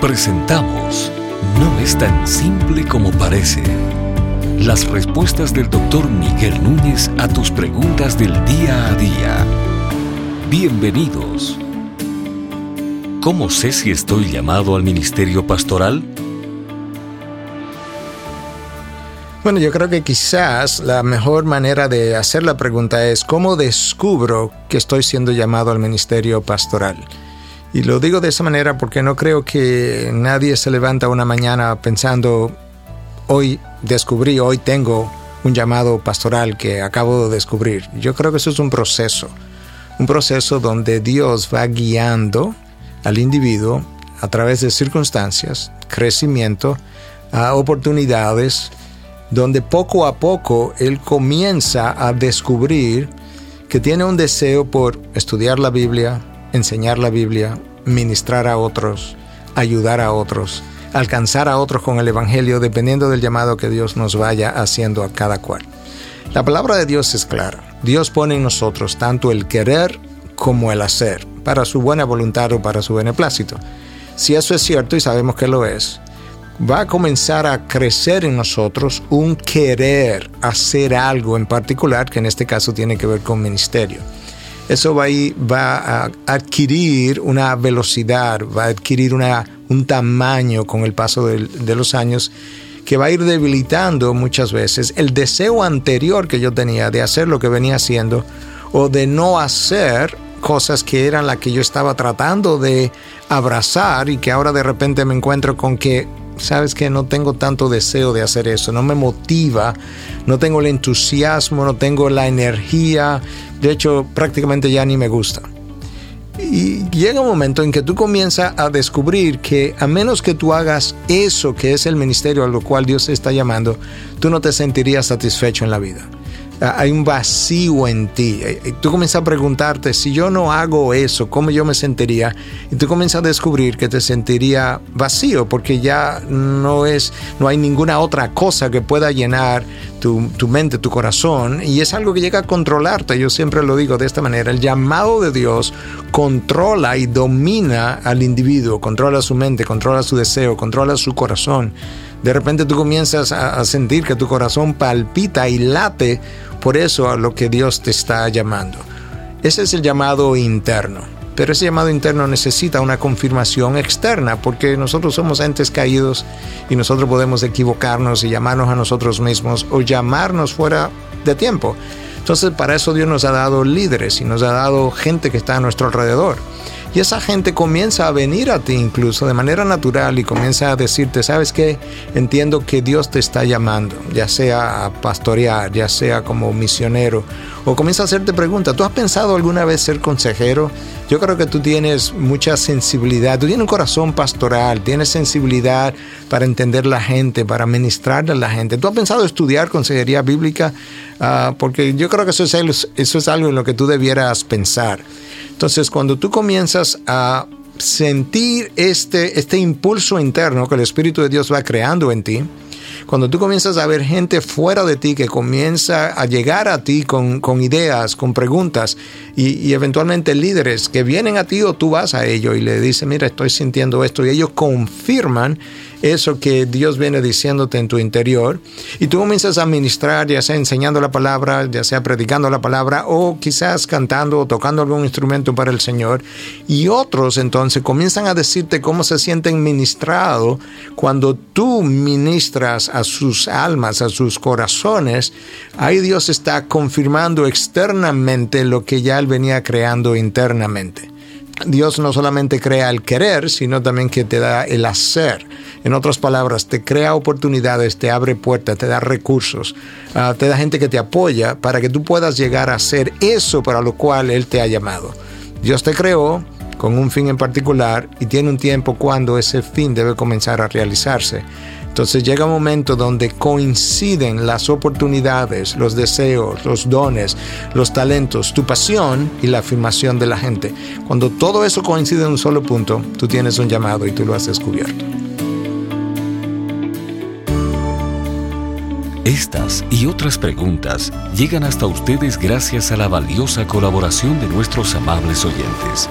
Presentamos No es tan simple como parece. Las respuestas del doctor Miguel Núñez a tus preguntas del día a día. Bienvenidos. ¿Cómo sé si estoy llamado al ministerio pastoral? Bueno, yo creo que quizás la mejor manera de hacer la pregunta es cómo descubro que estoy siendo llamado al ministerio pastoral. Y lo digo de esa manera porque no creo que nadie se levanta una mañana pensando, hoy descubrí, hoy tengo un llamado pastoral que acabo de descubrir. Yo creo que eso es un proceso, un proceso donde Dios va guiando al individuo a través de circunstancias, crecimiento, oportunidades, donde poco a poco él comienza a descubrir que tiene un deseo por estudiar la Biblia, enseñar la Biblia, ministrar a otros, ayudar a otros, alcanzar a otros con el Evangelio, dependiendo del llamado que Dios nos vaya haciendo a cada cual. La palabra de Dios es clara. Dios pone en nosotros tanto el querer como el hacer, para su buena voluntad o para su beneplácito. Si eso es cierto y sabemos que lo es, va a comenzar a crecer en nosotros un querer hacer algo en particular, que en este caso tiene que ver con ministerio eso va a, va a adquirir una velocidad, va a adquirir una, un tamaño con el paso de, de los años que va a ir debilitando muchas veces el deseo anterior que yo tenía de hacer lo que venía haciendo o de no hacer cosas que eran las que yo estaba tratando de abrazar y que ahora de repente me encuentro con que sabes que no tengo tanto deseo de hacer eso, no me motiva, no tengo el entusiasmo, no tengo la energía, de hecho prácticamente ya ni me gusta. Y llega un momento en que tú comienzas a descubrir que a menos que tú hagas eso que es el ministerio a lo cual Dios te está llamando, tú no te sentirías satisfecho en la vida. Ah, hay un vacío en ti. Eh, eh, tú comienzas a preguntarte, si yo no hago eso, ¿cómo yo me sentiría? Y tú comienzas a descubrir que te sentiría vacío porque ya no es, no hay ninguna otra cosa que pueda llenar tu, tu mente, tu corazón. Y es algo que llega a controlarte. Yo siempre lo digo de esta manera. El llamado de Dios controla y domina al individuo, controla su mente, controla su deseo, controla su corazón. De repente tú comienzas a, sentir que tu corazón palpita y late por eso a lo que Dios te está llamando. Ese es el llamado interno. Pero ese llamado interno necesita una confirmación externa porque nosotros somos entes caídos y nosotros podemos equivocarnos y llamarnos a nosotros mismos o llamarnos fuera de tiempo. Entonces para eso Dios nos ha dado líderes y nos ha dado gente que está a nuestro alrededor. Y esa gente comienza a venir a ti incluso de manera natural y comienza a decirte, ¿sabes qué? Entiendo que Dios te está llamando, ya sea a pastorear, ya sea como misionero, o comienza a hacerte preguntas. ¿Tú has pensado alguna vez ser consejero? Yo creo que tú tienes mucha sensibilidad, tú tienes un corazón pastoral, tienes sensibilidad para entender la gente, para ministrarle a la gente. ¿Tú has pensado estudiar consejería bíblica? Ah, porque yo creo que eso es, eso es algo en lo que tú debieras pensar. Entonces, cuando tú comienzas a sentir este, este impulso interno que el Espíritu de Dios va creando en ti, cuando tú comienzas a ver gente fuera de ti que comienza a llegar a ti con, ideas, con preguntas y, y, eventualmente líderes que vienen a ti o tú vas a ellos y le dices, mira, estoy sintiendo esto y ellos confirman eso que Dios viene diciéndote en tu interior. Y tú comienzas a ministrar, ya sea enseñando la palabra, ya sea predicando la palabra o quizás cantando o tocando algún instrumento para el Señor. Y otros entonces comienzan a decirte cómo se sienten ministrados cuando tú ministras a sus almas, a sus corazones, ahí Dios está confirmando externamente lo que ya Él venía creando internamente. Dios no solamente crea el querer, sino también que te da el hacer. En otras palabras, te crea oportunidades, te abre puertas, te da recursos, ah, te da gente que te apoya para que tú puedas llegar a hacer eso para lo cual Él te ha llamado. Dios te creó con un fin en particular y tiene un tiempo cuando ese fin debe comenzar a realizarse. Entonces llega un momento donde coinciden las oportunidades, los deseos, los dones, los talentos, tu pasión y la afirmación de la gente. Cuando todo eso coincide en un solo punto, tú tienes un llamado y tú lo has descubierto. Estas y otras preguntas llegan hasta ustedes gracias a la valiosa colaboración de nuestros amables oyentes.